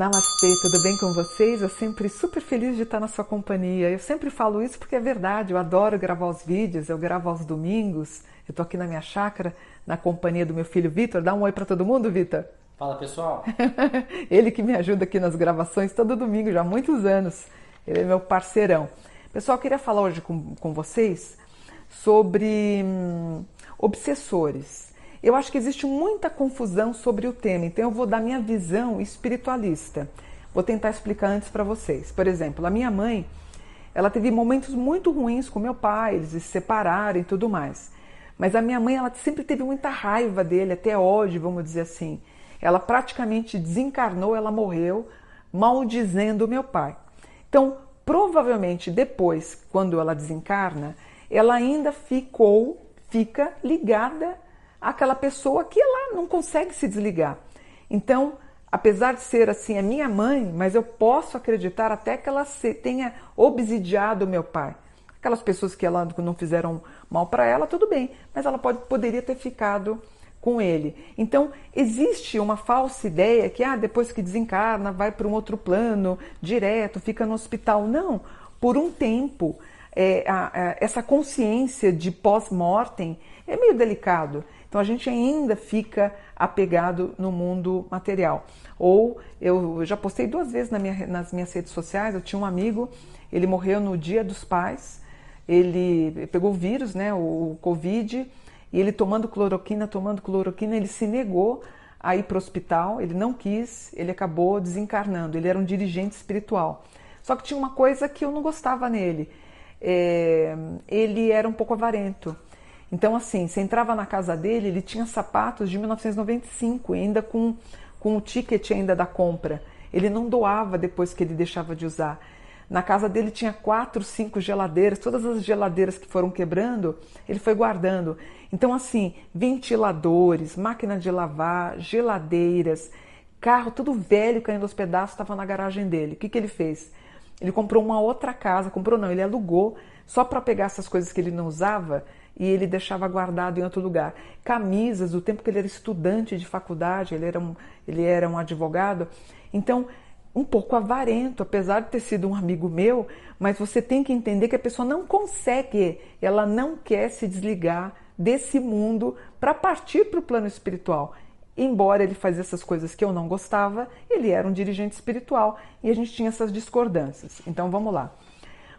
Namastê, tudo bem com vocês? Eu sempre super feliz de estar na sua companhia. Eu sempre falo isso porque é verdade, eu adoro gravar os vídeos, eu gravo aos domingos. Eu tô aqui na minha chácara, na companhia do meu filho Vitor. Dá um oi para todo mundo, Vitor. Fala pessoal. Ele que me ajuda aqui nas gravações todo domingo, já há muitos anos. Ele é meu parceirão. Pessoal, eu queria falar hoje com, com vocês sobre hum, obsessores. Eu acho que existe muita confusão sobre o tema, então eu vou dar minha visão espiritualista. Vou tentar explicar antes para vocês. Por exemplo, a minha mãe, ela teve momentos muito ruins com meu pai, eles se separaram e tudo mais. Mas a minha mãe, ela sempre teve muita raiva dele, até hoje, vamos dizer assim. Ela praticamente desencarnou, ela morreu, maldizendo meu pai. Então, provavelmente depois, quando ela desencarna, ela ainda ficou, fica ligada aquela pessoa que ela não consegue se desligar. Então, apesar de ser assim a minha mãe, mas eu posso acreditar até que ela tenha obsidiado meu pai. Aquelas pessoas que ela não fizeram mal para ela, tudo bem, mas ela pode, poderia ter ficado com ele. Então, existe uma falsa ideia que ah, depois que desencarna, vai para um outro plano, direto, fica no hospital. Não, por um tempo, é, a, a, essa consciência de pós-mortem é meio delicado. Então a gente ainda fica apegado no mundo material. Ou eu já postei duas vezes na minha, nas minhas redes sociais, eu tinha um amigo, ele morreu no dia dos pais, ele pegou o vírus, né, o Covid, e ele tomando cloroquina, tomando cloroquina, ele se negou a ir para o hospital, ele não quis, ele acabou desencarnando, ele era um dirigente espiritual. Só que tinha uma coisa que eu não gostava nele, é, ele era um pouco avarento. Então, assim, você entrava na casa dele, ele tinha sapatos de 1995, ainda com, com o ticket ainda da compra. Ele não doava depois que ele deixava de usar. Na casa dele tinha quatro, cinco geladeiras, todas as geladeiras que foram quebrando, ele foi guardando. Então, assim, ventiladores, máquina de lavar, geladeiras, carro tudo velho caindo aos pedaços estava na garagem dele. O que, que ele fez? Ele comprou uma outra casa, comprou não, ele alugou só para pegar essas coisas que ele não usava e ele deixava guardado em outro lugar. Camisas, do tempo que ele era estudante de faculdade, ele era um, ele era um advogado. Então, um pouco avarento, apesar de ter sido um amigo meu, mas você tem que entender que a pessoa não consegue, ela não quer se desligar desse mundo para partir para o plano espiritual. Embora ele fazia essas coisas que eu não gostava, ele era um dirigente espiritual e a gente tinha essas discordâncias. Então vamos lá.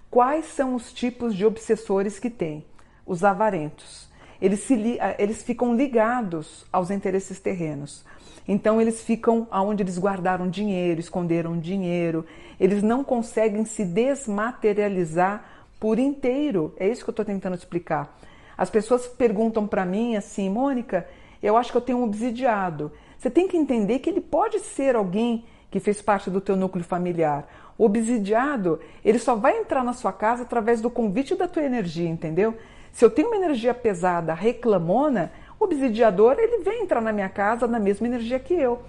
Quais são os tipos de obsessores que tem? Os avarentos. Eles, se, eles ficam ligados aos interesses terrenos. Então eles ficam aonde eles guardaram dinheiro, esconderam dinheiro. Eles não conseguem se desmaterializar por inteiro. É isso que eu estou tentando explicar. As pessoas perguntam para mim assim, Mônica, eu acho que eu tenho um obsidiado. Você tem que entender que ele pode ser alguém que fez parte do teu núcleo familiar. O obsidiado, ele só vai entrar na sua casa através do convite da tua energia, entendeu? Se eu tenho uma energia pesada, reclamona, o obsidiador ele vem entrar na minha casa na mesma energia que eu.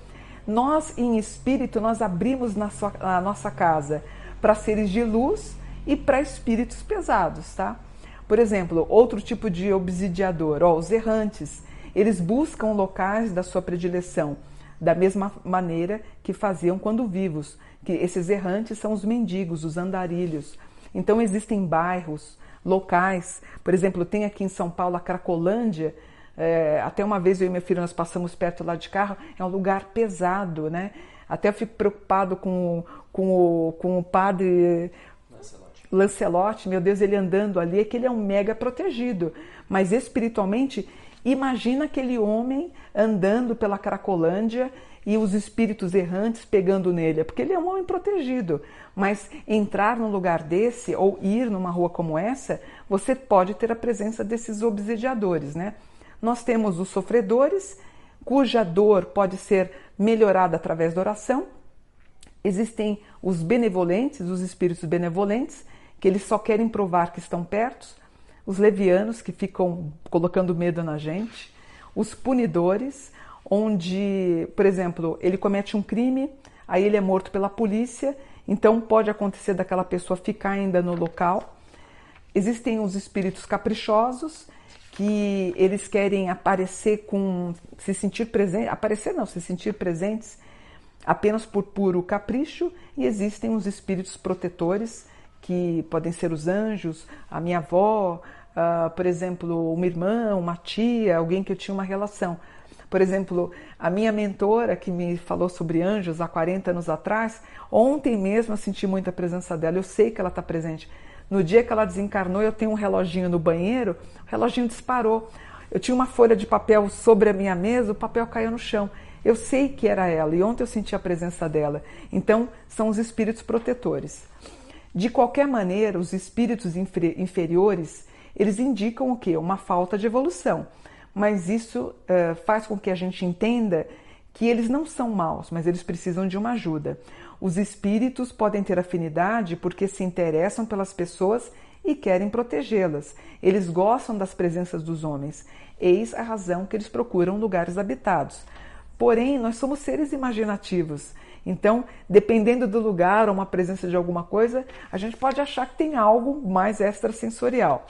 Nós, em espírito, nós abrimos na sua, a nossa casa para seres de luz e para espíritos pesados, tá? Por exemplo, outro tipo de obsidiador, ó, os errantes, eles buscam locais da sua predileção, da mesma maneira que faziam quando vivos, que esses errantes são os mendigos, os andarilhos. Então existem bairros, locais. Por exemplo, tem aqui em São Paulo a Cracolândia. É, até uma vez eu e meu filho nós passamos perto lá de carro. É um lugar pesado, né? Até eu fico preocupado com, com, o, com o padre Lancelotti. Lancelotti. Meu Deus, ele andando ali, é que ele é um mega protegido. Mas espiritualmente, imagina aquele homem andando pela Cracolândia e os espíritos errantes pegando nele, é porque ele é um homem protegido. Mas entrar num lugar desse ou ir numa rua como essa, você pode ter a presença desses obsidiadores, né? Nós temos os sofredores, cuja dor pode ser melhorada através da oração. Existem os benevolentes, os espíritos benevolentes, que eles só querem provar que estão perto. Os levianos, que ficam colocando medo na gente. Os punidores, onde, por exemplo, ele comete um crime, aí ele é morto pela polícia, então pode acontecer daquela pessoa ficar ainda no local. Existem os espíritos caprichosos, que eles querem aparecer com se sentir presente, aparecer não, se sentir presentes apenas por puro capricho, e existem os espíritos protetores, que podem ser os anjos, a minha avó, uh, por exemplo, uma irmã, uma tia, alguém que eu tinha uma relação. Por exemplo, a minha mentora que me falou sobre anjos há 40 anos atrás, ontem mesmo eu senti muita presença dela, eu sei que ela está presente. No dia que ela desencarnou, eu tenho um reloginho no banheiro, o reloginho disparou. Eu tinha uma folha de papel sobre a minha mesa, o papel caiu no chão. Eu sei que era ela e ontem eu senti a presença dela. Então, são os espíritos protetores. De qualquer maneira, os espíritos inferiores, eles indicam o quê? Uma falta de evolução. Mas isso uh, faz com que a gente entenda que eles não são maus, mas eles precisam de uma ajuda. Os espíritos podem ter afinidade porque se interessam pelas pessoas e querem protegê-las. Eles gostam das presenças dos homens. Eis a razão que eles procuram lugares habitados. Porém, nós somos seres imaginativos. Então, dependendo do lugar ou uma presença de alguma coisa, a gente pode achar que tem algo mais extrasensorial.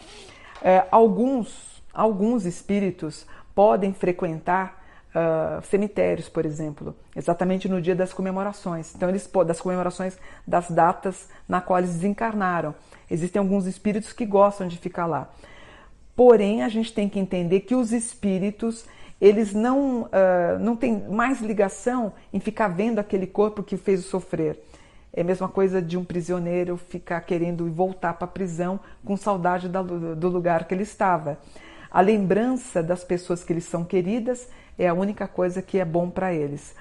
É, alguns, alguns espíritos podem frequentar uh, cemitérios, por exemplo, exatamente no dia das comemorações. Então, eles das comemorações das datas na qual eles desencarnaram. Existem alguns espíritos que gostam de ficar lá. Porém, a gente tem que entender que os espíritos eles não, uh, não têm mais ligação em ficar vendo aquele corpo que fez o sofrer. É a mesma coisa de um prisioneiro ficar querendo voltar para a prisão com saudade do lugar que ele estava. A lembrança das pessoas que eles são queridas é a única coisa que é bom para eles.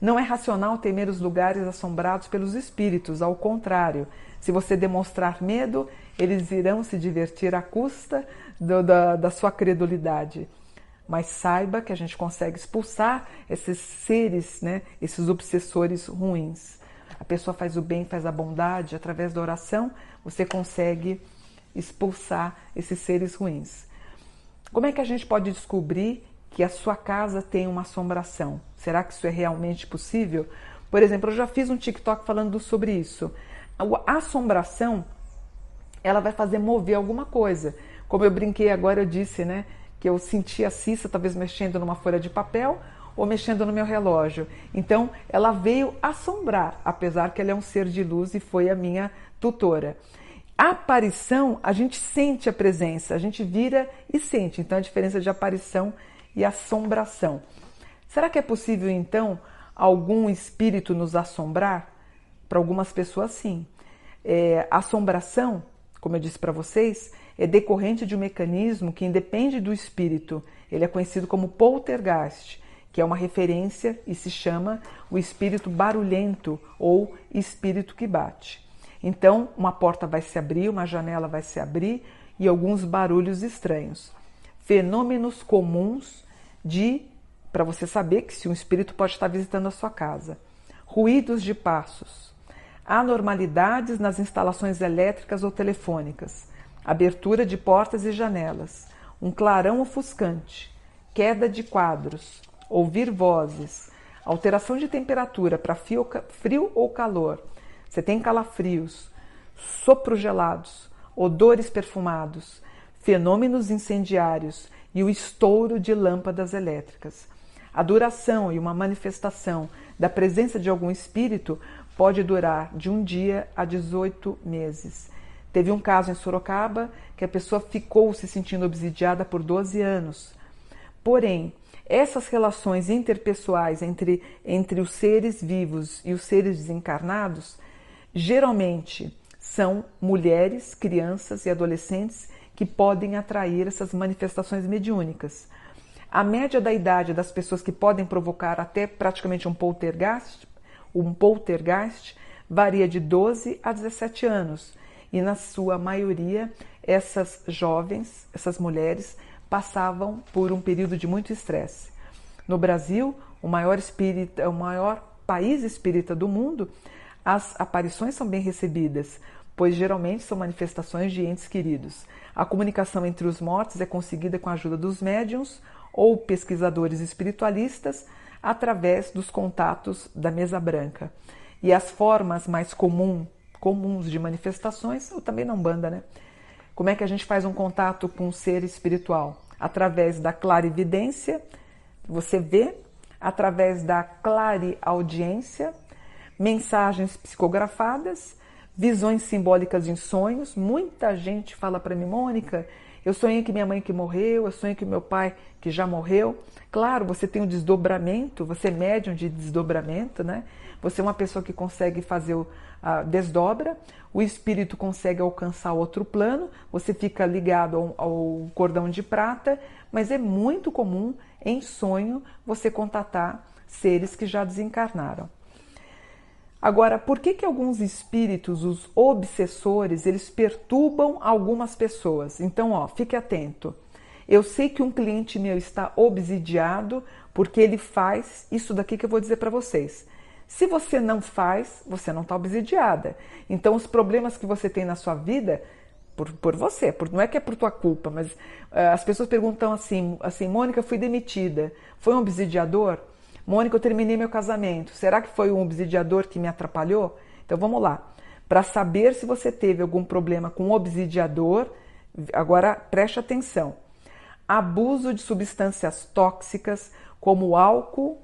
Não é racional temer os lugares assombrados pelos espíritos, ao contrário. Se você demonstrar medo, eles irão se divertir à custa do, da, da sua credulidade mas saiba que a gente consegue expulsar esses seres, né, esses obsessores ruins. A pessoa faz o bem, faz a bondade, através da oração, você consegue expulsar esses seres ruins. Como é que a gente pode descobrir que a sua casa tem uma assombração? Será que isso é realmente possível? Por exemplo, eu já fiz um TikTok falando sobre isso. A assombração, ela vai fazer mover alguma coisa. Como eu brinquei agora, eu disse, né? que eu sentia a Cissa talvez mexendo numa folha de papel ou mexendo no meu relógio. Então, ela veio assombrar, apesar que ela é um ser de luz e foi a minha tutora. Aparição, a gente sente a presença, a gente vira e sente. Então, a diferença de aparição e assombração. Será que é possível, então, algum espírito nos assombrar? Para algumas pessoas, sim. É, assombração, como eu disse para vocês, é decorrente de um mecanismo que independe do espírito. Ele é conhecido como poltergeist, que é uma referência e se chama o espírito barulhento ou espírito que bate. Então, uma porta vai se abrir, uma janela vai se abrir e alguns barulhos estranhos. Fenômenos comuns de para você saber que se um espírito pode estar visitando a sua casa. Ruídos de passos, anormalidades nas instalações elétricas ou telefônicas, abertura de portas e janelas, um clarão ofuscante, queda de quadros, ouvir vozes, alteração de temperatura para frio ou calor. Você tem calafrios, sopros gelados, odores perfumados, fenômenos incendiários e o estouro de lâmpadas elétricas. A duração e uma manifestação da presença de algum espírito pode durar de um dia a 18 meses. Teve um caso em Sorocaba que a pessoa ficou se sentindo obsidiada por 12 anos. Porém, essas relações interpessoais entre, entre os seres vivos e os seres desencarnados geralmente são mulheres, crianças e adolescentes que podem atrair essas manifestações mediúnicas. A média da idade das pessoas que podem provocar até praticamente um poltergeist, um poltergeist varia de 12 a 17 anos e na sua maioria essas jovens, essas mulheres passavam por um período de muito estresse. No Brasil, o maior espírita, o maior país espírita do mundo, as aparições são bem recebidas, pois geralmente são manifestações de entes queridos. A comunicação entre os mortos é conseguida com a ajuda dos médiums ou pesquisadores espiritualistas através dos contatos da mesa branca. E as formas mais comuns comuns de manifestações, ou também não banda, né? Como é que a gente faz um contato com o ser espiritual? Através da clarividência, você vê através da clareaudiência, mensagens psicografadas, visões simbólicas em sonhos. Muita gente fala para mim, Mônica, eu sonhei que minha mãe que morreu, eu sonhei que meu pai que já morreu. Claro, você tem um desdobramento, você é médium de desdobramento, né? Você é uma pessoa que consegue fazer o a desdobra, o espírito consegue alcançar outro plano, você fica ligado ao, ao cordão de prata, mas é muito comum em sonho você contatar seres que já desencarnaram. Agora, por que, que alguns espíritos, os obsessores, eles perturbam algumas pessoas? Então, ó, fique atento. Eu sei que um cliente meu está obsidiado porque ele faz isso daqui que eu vou dizer para vocês. Se você não faz, você não está obsidiada. Então, os problemas que você tem na sua vida, por, por você, por, não é que é por tua culpa, mas uh, as pessoas perguntam assim, assim, Mônica, fui demitida, foi um obsidiador? Mônica, eu terminei meu casamento, será que foi um obsidiador que me atrapalhou? Então, vamos lá. Para saber se você teve algum problema com obsidiador, agora preste atenção. Abuso de substâncias tóxicas, como álcool,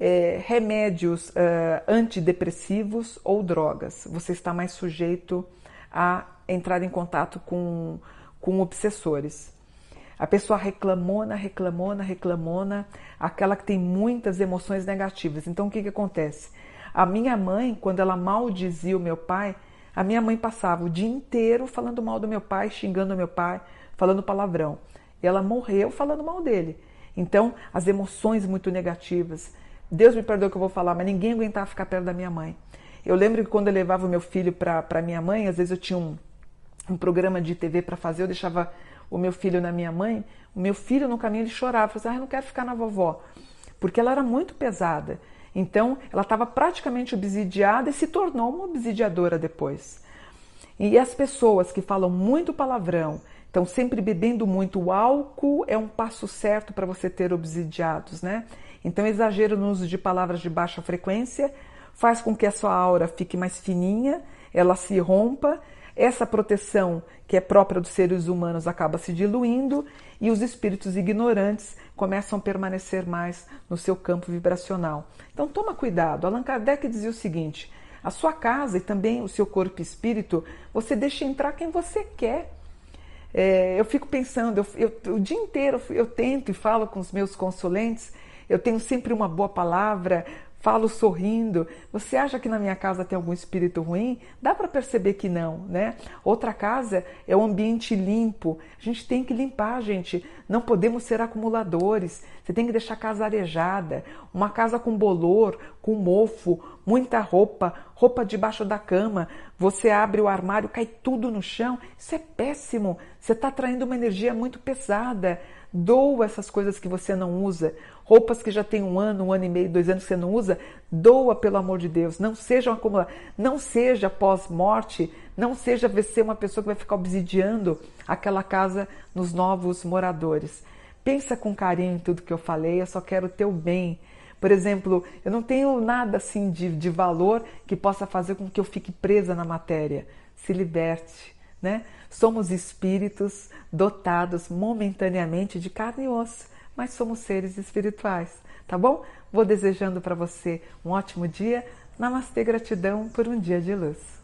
é, remédios é, antidepressivos ou drogas. Você está mais sujeito a entrar em contato com, com obsessores. A pessoa reclamona, reclamona, reclamona, aquela que tem muitas emoções negativas. Então o que, que acontece? A minha mãe, quando ela maldizia o meu pai, a minha mãe passava o dia inteiro falando mal do meu pai, xingando o meu pai, falando palavrão. E ela morreu falando mal dele. Então, as emoções muito negativas, Deus me perdoe que eu vou falar, mas ninguém aguentava ficar perto da minha mãe. Eu lembro que quando eu levava o meu filho para minha mãe, às vezes eu tinha um, um programa de TV para fazer, eu deixava o meu filho na minha mãe, o meu filho no caminho ele chorava, falava assim, ah, eu não quero ficar na vovó, porque ela era muito pesada. Então, ela estava praticamente obsidiada e se tornou uma obsidiadora depois. E as pessoas que falam muito palavrão, estão sempre bebendo muito, álcool é um passo certo para você ter obsidiados, né? Então, exagero no uso de palavras de baixa frequência faz com que a sua aura fique mais fininha, ela se rompa, essa proteção que é própria dos seres humanos acaba se diluindo e os espíritos ignorantes começam a permanecer mais no seu campo vibracional. Então toma cuidado. Allan Kardec dizia o seguinte: a sua casa e também o seu corpo e espírito, você deixa entrar quem você quer. É, eu fico pensando, eu, eu, o dia inteiro eu tento e falo com os meus consulentes eu tenho sempre uma boa palavra, falo sorrindo. Você acha que na minha casa tem algum espírito ruim? Dá para perceber que não, né? Outra casa é um ambiente limpo. A gente tem que limpar, gente. Não podemos ser acumuladores. Você tem que deixar a casa arejada. Uma casa com bolor, com mofo, muita roupa, roupa debaixo da cama. Você abre o armário, cai tudo no chão. Isso é péssimo. Você está atraindo uma energia muito pesada. Doa essas coisas que você não usa. Roupas que já tem um ano, um ano e meio, dois anos que você não usa, doa pelo amor de Deus. Não seja uma não seja pós-morte, não seja ser uma pessoa que vai ficar obsidiando aquela casa nos novos moradores. Pensa com carinho em tudo que eu falei, eu só quero o teu bem. Por exemplo, eu não tenho nada assim de, de valor que possa fazer com que eu fique presa na matéria. Se liberte né? Somos espíritos dotados momentaneamente de carne e osso, mas somos seres espirituais, tá bom? Vou desejando para você um ótimo dia. Namastê, gratidão por um dia de luz.